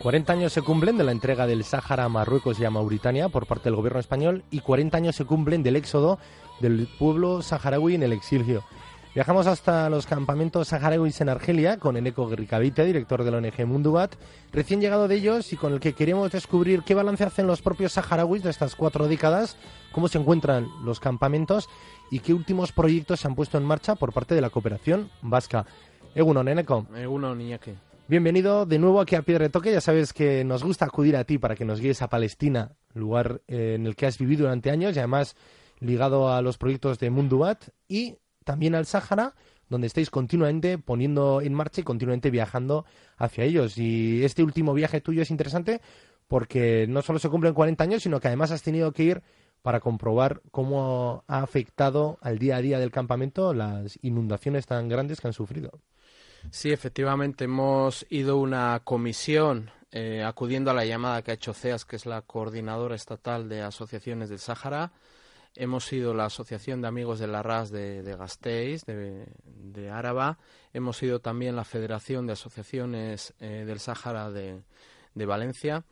40 años se cumplen de la entrega del Sáhara a Marruecos y a Mauritania por parte del gobierno español y 40 años se cumplen del éxodo del pueblo saharaui en el exilio. Viajamos hasta los campamentos saharauis en Argelia con Eneco Ricavite, director de la ONG Mundubat, recién llegado de ellos y con el que queremos descubrir qué balance hacen los propios saharauis de estas cuatro décadas, cómo se encuentran los campamentos y qué últimos proyectos se han puesto en marcha por parte de la cooperación vasca. Egunon, Eneco. Egunon, Iñaki. Bienvenido de nuevo aquí a Piedra Toque. Ya sabes que nos gusta acudir a ti para que nos guíes a Palestina, lugar eh, en el que has vivido durante años y además ligado a los proyectos de Mundubat y también al Sáhara, donde estáis continuamente poniendo en marcha y continuamente viajando hacia ellos. Y este último viaje tuyo es interesante porque no solo se cumplen 40 años, sino que además has tenido que ir para comprobar cómo ha afectado al día a día del campamento las inundaciones tan grandes que han sufrido. Sí, efectivamente, hemos ido una comisión eh, acudiendo a la llamada que ha hecho CEAS, que es la coordinadora estatal de asociaciones del Sáhara, hemos sido la Asociación de Amigos de la RAS de, de Gasteiz, de, de, Áraba, hemos sido también la Federación de Asociaciones eh, del Sáhara de, de, Valencia,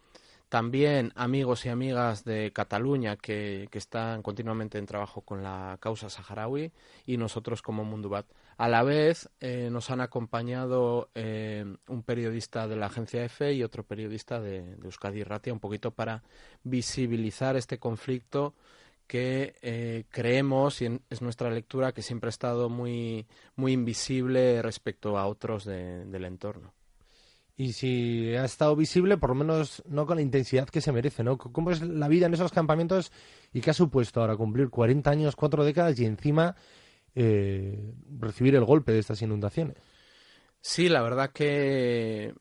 también amigos y amigas de Cataluña que, que, están continuamente en trabajo con la causa saharaui y nosotros como Mundubat. A la vez eh, nos han acompañado eh, un periodista de la agencia EFE y otro periodista de, de Euskadi Ratia, un poquito para visibilizar este conflicto que eh, creemos, y es nuestra lectura, que siempre ha estado muy, muy invisible respecto a otros de, del entorno. Y si ha estado visible, por lo menos no con la intensidad que se merece, ¿no? ¿Cómo es la vida en esos campamentos y qué ha supuesto ahora cumplir 40 años, cuatro décadas y encima eh, recibir el golpe de estas inundaciones? Sí, la verdad que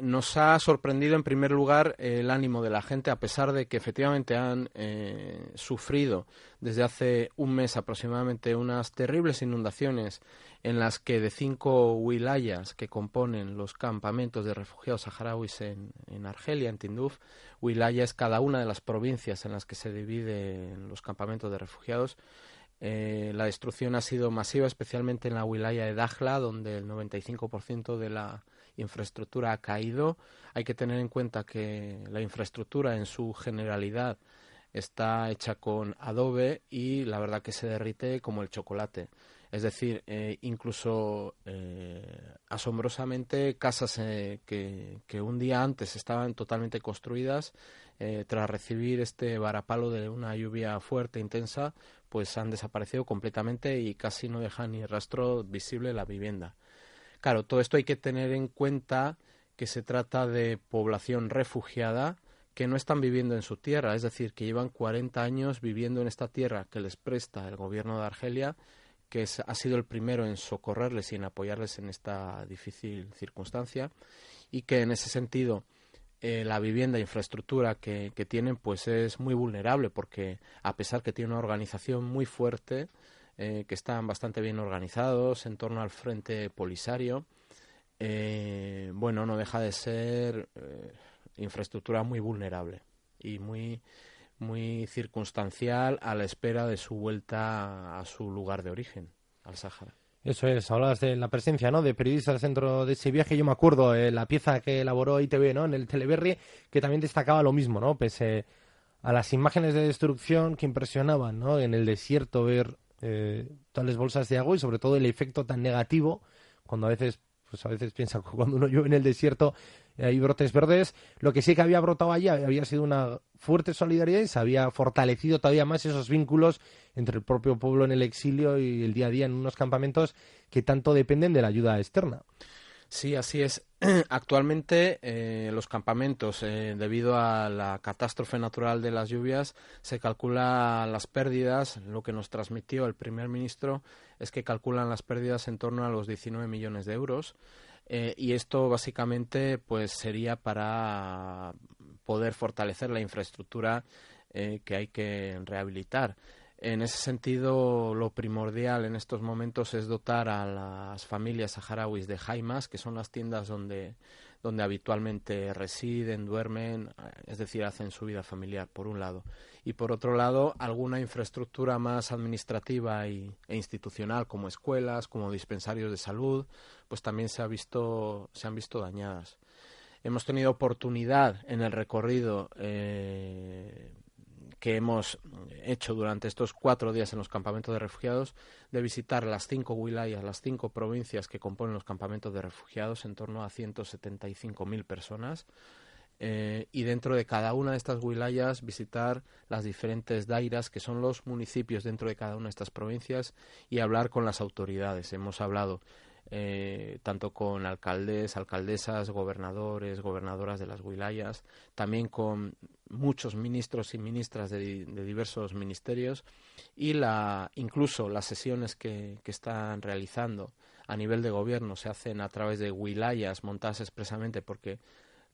nos ha sorprendido en primer lugar el ánimo de la gente, a pesar de que efectivamente han eh, sufrido desde hace un mes aproximadamente unas terribles inundaciones en las que de cinco wilayas que componen los campamentos de refugiados saharauis en, en Argelia, en Tinduf, wilaya es cada una de las provincias en las que se dividen los campamentos de refugiados, eh, la destrucción ha sido masiva, especialmente en la wilaya de Dajla, donde el 95% de la infraestructura ha caído. Hay que tener en cuenta que la infraestructura en su generalidad está hecha con adobe y la verdad que se derrite como el chocolate. Es decir, eh, incluso eh, asombrosamente casas eh, que, un día antes estaban totalmente construidas, tras recibir este varapalo de una lluvia fuerte, intensa, pues han desaparecido completamente y casi no dejan ni rastro visible la vivienda. Claro, todo esto hay que tener en cuenta que se trata de población refugiada que no están viviendo en su tierra, es decir, que llevan 40 años viviendo en esta tierra que les presta el gobierno de Argelia, que es, ha sido el primero en socorrerles y en apoyarles en esta difícil circunstancia, y que en ese sentido eh, la vivienda e infraestructura que, tienen pues es muy vulnerable porque a pesar que tiene una organización muy fuerte eh, que están bastante bien organizados en torno al frente polisario eh, bueno no deja de ser eh, infraestructura muy vulnerable y muy muy circunstancial a la espera de su vuelta a su lugar de origen al Sáhara eso es, hablabas de la presencia ¿no? de periodistas dentro de ese viaje. Yo me acuerdo eh, la pieza que elaboró ITV ¿no? en el Teleberry, que también destacaba lo mismo, ¿no? pese a las imágenes de destrucción que impresionaban ¿no? en el desierto, ver eh, tales bolsas de agua y sobre todo el efecto tan negativo cuando a veces pues a veces piensa cuando uno llueve en el desierto hay brotes verdes. Lo que sí que había brotado allí había sido una fuerte solidaridad y se había fortalecido todavía más esos vínculos entre el propio pueblo en el exilio y el día a día en unos campamentos que tanto dependen de la ayuda externa. Sí, así es. Actualmente eh, los campamentos, eh, debido a la catástrofe natural de las lluvias, se calculan las pérdidas. Lo que nos transmitió el primer ministro es que calculan las pérdidas en torno a los 19 millones de euros. Eh, y esto básicamente pues sería para poder fortalecer la infraestructura que hay que rehabilitar. En ese sentido, lo primordial en estos momentos es dotar a las familias saharauis de jaimas, que son las tiendas donde, donde habitualmente residen, duermen, eh, es decir, hacen su vida familiar, por un lado. Y por otro lado, alguna infraestructura más administrativa y, e institucional, como escuelas, como dispensarios de salud, pues también se, ha visto, se han visto dañadas. Hemos tenido oportunidad en el recorrido eh, que hemos hecho durante estos cuatro días en los campamentos de refugiados de visitar las cinco wilayas, las cinco provincias que componen los campamentos de refugiados, en torno a 175.000 personas. Eh, y dentro de cada una de estas wilayas visitar las diferentes dairas que son los municipios dentro de cada una de estas provincias y hablar con las autoridades. Hemos hablado eh, tanto con alcaldes, alcaldesas, gobernadores, gobernadoras de las wilayas, también con muchos ministros y ministras de, diversos ministerios y la, incluso las sesiones que, que están realizando a nivel de gobierno se hacen a través de wilayas montadas expresamente porque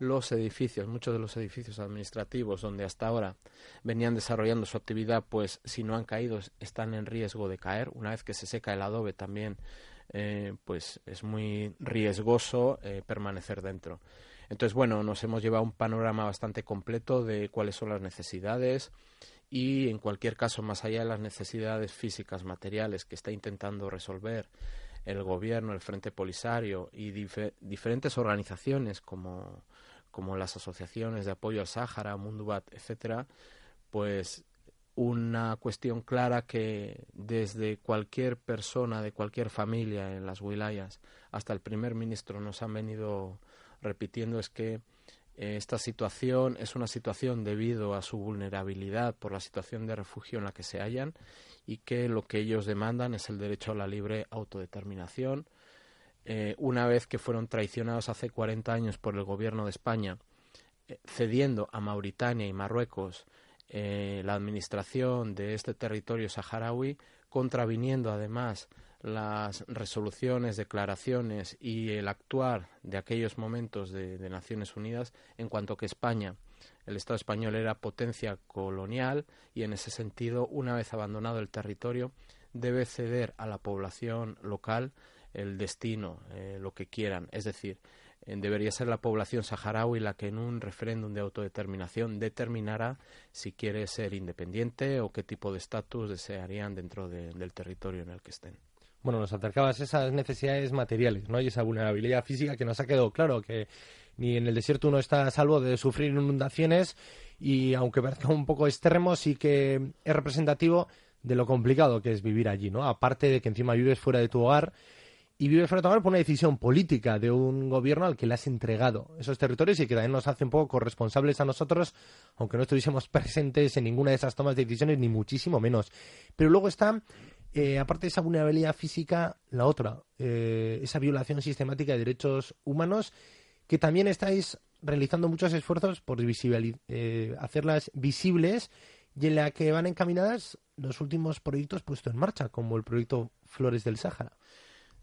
los edificios, muchos de los edificios administrativos donde hasta ahora venían desarrollando su actividad, pues si no han caído están en riesgo de caer. Una vez que se seca el adobe también, eh, pues es muy riesgoso eh, permanecer dentro. Entonces, bueno, nos hemos llevado un panorama bastante completo de cuáles son las necesidades y, en cualquier caso, más allá de las necesidades físicas, materiales que está intentando resolver el gobierno, el Frente Polisario y diferentes organizaciones como como las asociaciones de apoyo al Sáhara, Mundubat, etcétera, pues una cuestión clara que desde cualquier persona de cualquier familia en las wilayas hasta el primer ministro nos han venido repitiendo es que eh, esta situación es una situación debido a su vulnerabilidad por la situación de refugio en la que se hallan y que lo que ellos demandan es el derecho a la libre autodeterminación, eh, una vez que fueron traicionados hace 40 años por el gobierno de España, eh, cediendo a Mauritania y Marruecos eh, la administración de este territorio saharaui, contraviniendo además las resoluciones, declaraciones y el actuar de aquellos momentos de, Naciones Unidas, en cuanto que España, el Estado español era potencia colonial y en ese sentido, una vez abandonado el territorio, debe ceder a la población local el destino, eh, lo que quieran. Es decir, debería ser la población saharaui la que en un referéndum de autodeterminación determinara si quiere ser independiente o qué tipo de estatus desearían dentro del territorio en el que estén. Bueno, nos acercabas esas necesidades materiales, ¿no? Y esa vulnerabilidad física que nos ha quedado claro que ni en el desierto uno está a salvo de sufrir inundaciones y aunque parezca un poco extremo, sí que es representativo de lo complicado que es vivir allí, ¿no? Aparte de que encima vives fuera de tu hogar y vive fuera por una decisión política de un gobierno al que le has entregado esos territorios y que también nos hace un poco corresponsables a nosotros, aunque no estuviésemos presentes en ninguna de esas tomas de decisiones, ni muchísimo menos. Pero luego está, eh, aparte de esa vulnerabilidad física, la otra, eh, esa violación sistemática de derechos humanos, que también estáis realizando muchos esfuerzos por eh, hacerlas visibles y en la que van encaminadas los últimos proyectos puestos en marcha, como el proyecto Flores del Sáhara.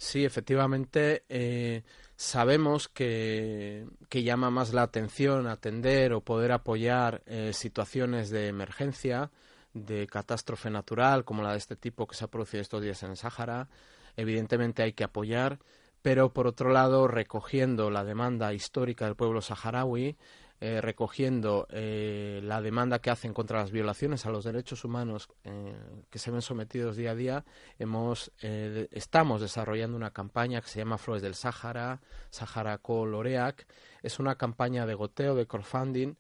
Sí, efectivamente, eh, sabemos que, que, llama más la atención atender o poder apoyar eh, situaciones de emergencia, de catástrofe natural, como la de este tipo que se ha producido estos días en el Sáhara. Evidentemente hay que apoyar, pero por otro lado, recogiendo la demanda histórica del pueblo saharaui, eh, recogiendo eh, la demanda que hacen contra las violaciones a los derechos humanos eh, que se ven sometidos día a día, hemos, estamos desarrollando una campaña que se llama Flores del Sáhara, Sahara Coloreac. Es una campaña de goteo, de crowdfunding,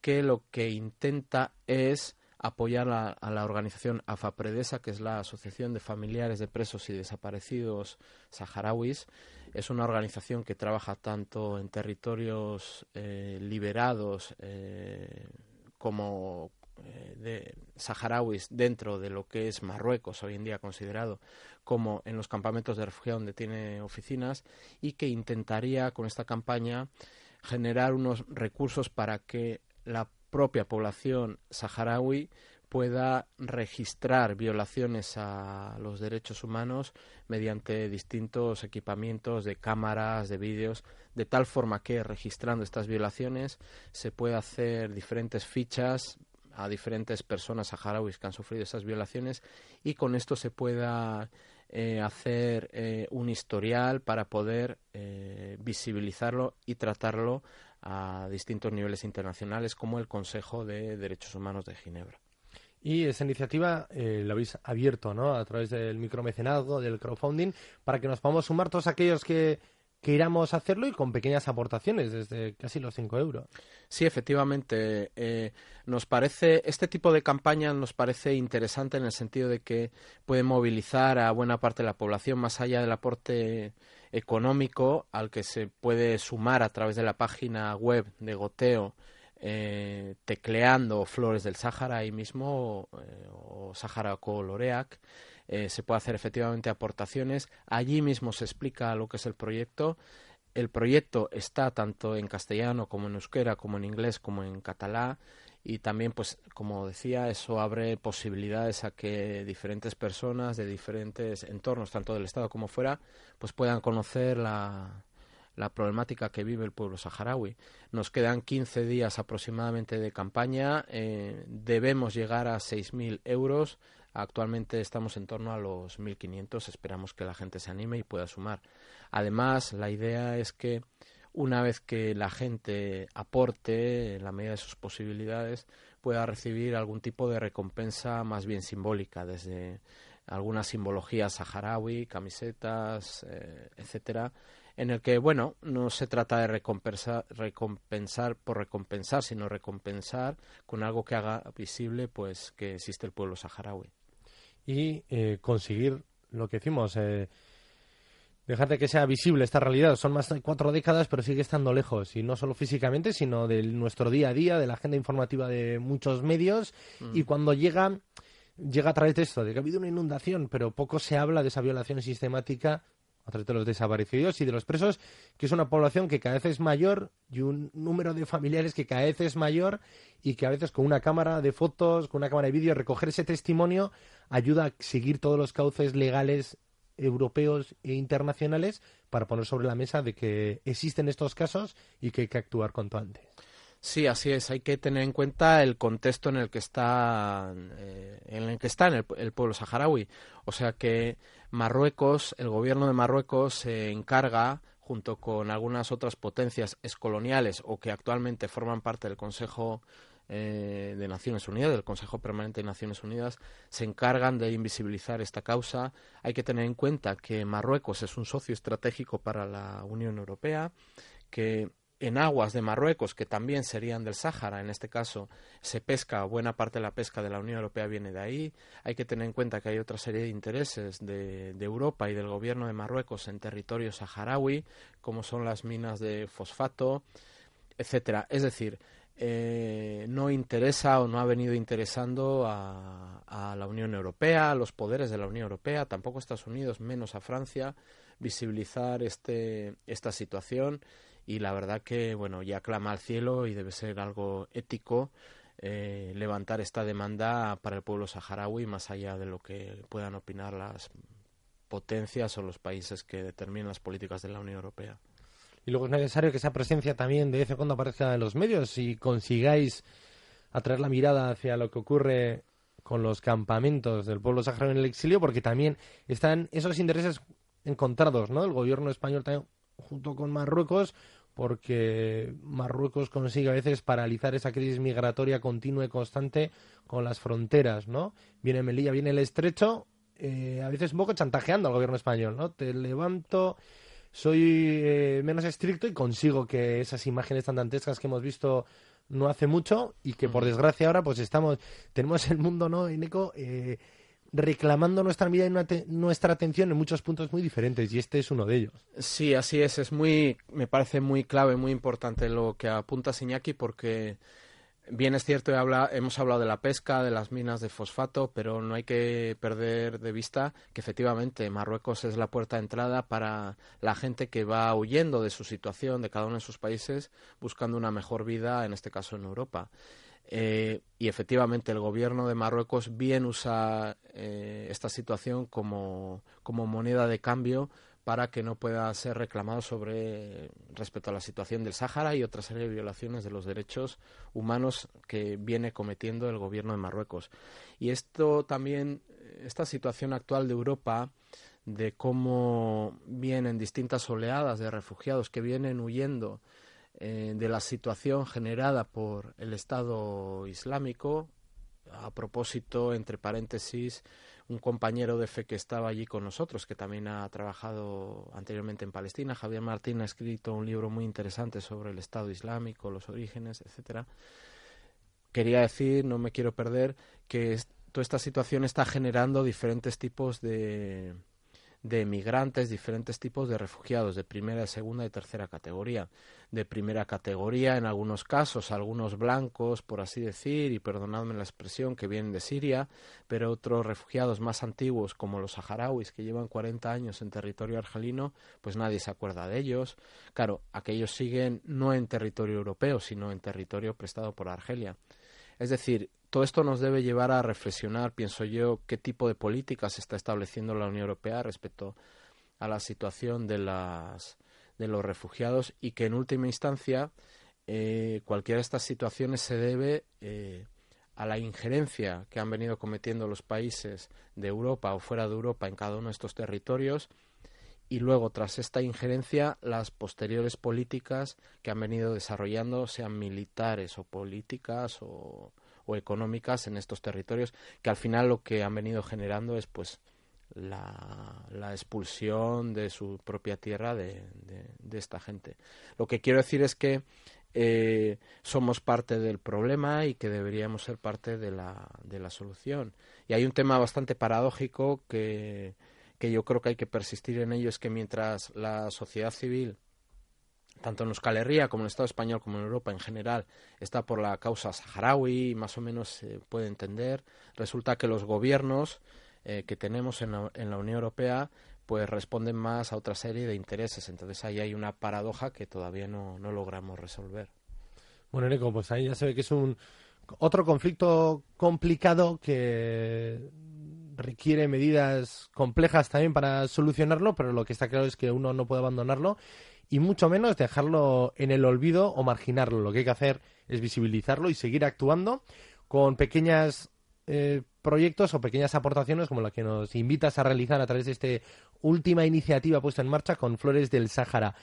que lo que intenta es apoyar a, la organización AFAPREDESA, que es la Asociación de Familiares de Presos y Desaparecidos Saharauis, es una organización que trabaja tanto en territorios eh, liberados eh, como eh, de saharauis dentro de lo que es Marruecos hoy en día considerado como en los campamentos de refugiados donde tiene oficinas y que intentaría con esta campaña generar unos recursos para que la propia población saharaui pueda registrar violaciones a los derechos humanos mediante distintos equipamientos de cámaras, de vídeos, de tal forma que registrando estas violaciones se pueda hacer diferentes fichas a diferentes personas saharauis que han sufrido esas violaciones y con esto se pueda eh, hacer eh, un historial para poder eh, visibilizarlo y tratarlo a distintos niveles internacionales como el Consejo de Derechos Humanos de Ginebra. Y esa iniciativa eh, la habéis abierto ¿no? a través del micromecenazgo, del crowdfunding, para que nos podamos sumar todos aquellos que que iramos a hacerlo y con pequeñas aportaciones, desde casi los 5 euros. Sí, efectivamente. Eh, nos parece, este tipo de campaña nos parece interesante en el sentido de que puede movilizar a buena parte de la población más allá del aporte económico al que se puede sumar a través de la página web de Goteo eh, tecleando Flores del Sáhara ahí mismo eh, o Sáhara Coloreac eh, se puede hacer efectivamente aportaciones. Allí mismo se explica lo que es el proyecto. El proyecto está tanto en castellano como en euskera, como en inglés, como en catalá y también pues como decía eso abre posibilidades a que diferentes personas de diferentes entornos tanto del estado como fuera pues puedan conocer la, la problemática que vive el pueblo saharaui. Nos quedan 15 días aproximadamente de campaña, eh, debemos llegar a 6.000 euros, Actualmente estamos en torno a los 1.500. Esperamos que la gente se anime y pueda sumar. Además, la idea es que una vez que la gente aporte en la medida de sus posibilidades, pueda recibir algún tipo de recompensa más bien simbólica, desde alguna simbología saharaui, camisetas, eh, etcétera, en el que, bueno, no se trata de recompensar, recompensar por recompensar, sino recompensar con algo que haga visible pues que existe el pueblo saharaui y eh, conseguir lo que hicimos. Eh, dejar de que sea visible esta realidad. Son más de cuatro décadas, pero sigue estando lejos. Y no solo físicamente, sino de nuestro día a día, de la agenda informativa de muchos medios. Mm. Y cuando llega, llega a través de esto, de que ha habido una inundación, pero poco se habla de esa violación sistemática de los desaparecidos y de los presos, que es una población que cada vez es mayor y un número de familiares que cada vez es mayor y que a veces con una cámara de fotos, con una cámara de vídeo, recoger ese testimonio ayuda a seguir todos los cauces legales europeos e internacionales para poner sobre la mesa de que existen estos casos y que hay que actuar cuanto antes. Sí, así es. Hay que tener en cuenta el contexto en el que está, eh, en el que está el, el, pueblo saharaui. O sea que Marruecos, el gobierno de Marruecos se encarga, junto con algunas otras potencias excoloniales o que actualmente forman parte del Consejo eh, de Naciones Unidas, del Consejo Permanente de Naciones Unidas, se encargan de invisibilizar esta causa. Hay que tener en cuenta que Marruecos es un socio estratégico para la Unión Europea, que en aguas de Marruecos, que también serían del Sáhara, en este caso, se pesca, buena parte de la pesca de la Unión Europea viene de ahí. Hay que tener en cuenta que hay otra serie de intereses de, de Europa y del gobierno de Marruecos en territorio saharaui, como son las minas de fosfato, etcétera. Es decir, eh, no interesa o no ha venido interesando a, a, la Unión Europea, a los poderes de la Unión Europea, tampoco a Estados Unidos, menos a Francia, visibilizar este, esta situación y la verdad que bueno ya clama al cielo y debe ser algo ético eh, levantar esta demanda para el pueblo saharaui más allá de lo que puedan opinar las potencias o los países que determinan las políticas de la Unión Europea. Y luego es necesario que esa presencia también de vez en cuando aparezca en los medios y consigáis atraer la mirada hacia lo que ocurre con los campamentos del pueblo saharaui en el exilio, porque también están esos intereses encontrados, ¿no? El gobierno español también junto con Marruecos, porque Marruecos consigue a veces paralizar esa crisis migratoria continua y constante con las fronteras, ¿no? Viene Melilla, viene el estrecho, eh, a veces un poco chantajeando al gobierno español, ¿no? Te levanto, soy eh, menos estricto y consigo que esas imágenes tan dantescas que hemos visto no hace mucho y que por desgracia ahora pues estamos, tenemos el mundo, ¿no, Ineco? Eh, reclamando nuestra vida y nuestra atención en muchos puntos muy diferentes y este es uno de ellos. Sí, así es, es muy me parece muy clave, muy importante lo que apunta Iñaki porque bien es cierto hemos hablado de la pesca, de las minas de fosfato, pero no hay que perder de vista que efectivamente Marruecos es la puerta de entrada para la gente que va huyendo de su situación de cada uno de sus países buscando una mejor vida, en este caso en Europa. Eh, y efectivamente el gobierno de Marruecos bien usa eh, esta situación como, como, moneda de cambio para que no pueda ser reclamado sobre respecto a la situación del Sáhara y otra serie de violaciones de los derechos humanos que viene cometiendo el gobierno de Marruecos. Y esto también, esta situación actual de Europa, de cómo vienen distintas oleadas de refugiados que vienen huyendo eh, de la situación generada por el Estado Islámico, a propósito, entre paréntesis, un compañero de fe que estaba allí con nosotros, que también ha trabajado anteriormente en Palestina, Javier Martín, ha escrito un libro muy interesante sobre el Estado Islámico, los orígenes, etcétera. Quería decir, no me quiero perder, que toda esta situación está generando diferentes tipos de, de migrantes, diferentes tipos de refugiados, de primera, segunda y tercera categoría. De primera categoría, en algunos casos, algunos blancos, por así decir, y perdonadme la expresión, que vienen de Siria, pero otros refugiados más antiguos, como los saharauis, que llevan 40 años en territorio argelino, pues nadie se acuerda de ellos. Claro, aquellos siguen no en territorio europeo, sino en territorio prestado por Argelia. Es decir, todo esto nos debe llevar a reflexionar, pienso yo, qué tipo de políticas está estableciendo la Unión Europea respecto a la situación de, las, de los refugiados y que en última instancia eh, cualquiera de estas situaciones se debe eh, a la injerencia que han venido cometiendo los países de Europa o fuera de Europa en cada uno de estos territorios y luego tras esta injerencia las posteriores políticas que han venido desarrollando sean militares o políticas o o económicas en estos territorios que al final lo que han venido generando es pues la, expulsión de su propia tierra de, de, esta gente. Lo que quiero decir es que eh, somos parte del problema y que deberíamos ser parte de la, de la solución. Y hay un tema bastante paradójico que, que yo creo que hay que persistir en ello, es que mientras la sociedad civil tanto en Euskal Herria como en el Estado español como en Europa en general está por la causa saharaui, más o menos se puede entender. Resulta que los gobiernos eh, que tenemos en la, en la, Unión Europea pues responden más a otra serie de intereses. Entonces ahí hay una paradoja que todavía no, no logramos resolver. Bueno, Nico, pues ahí ya se ve que es un otro conflicto complicado que requiere medidas complejas también para solucionarlo, pero lo que está claro es que uno no puede abandonarlo y mucho menos dejarlo en el olvido o marginarlo. Lo que hay que hacer es visibilizarlo y seguir actuando con pequeñas eh, proyectos o pequeñas aportaciones como la que nos invitas a realizar a través de esta última iniciativa puesta en marcha con Flores del Sáhara.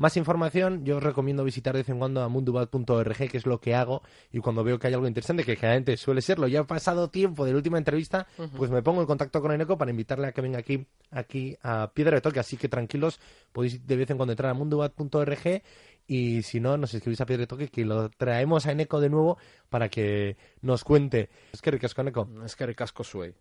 Más información, yo os recomiendo visitar de vez en cuando a mundubat.org, que es lo que hago, y cuando veo que hay algo interesante, que generalmente suele serlo, ya ha pasado tiempo de la última entrevista, pues me pongo en contacto con Eneco para invitarle a que venga aquí, aquí a Piedra de Toque, así que tranquilos, podéis de vez en cuando entrar a mundubat.org y si no, nos escribís a Piedra de Toque que lo traemos a Eneco de nuevo para que nos cuente. Es que ricasco, Eneco. Es que ricasco, Suey.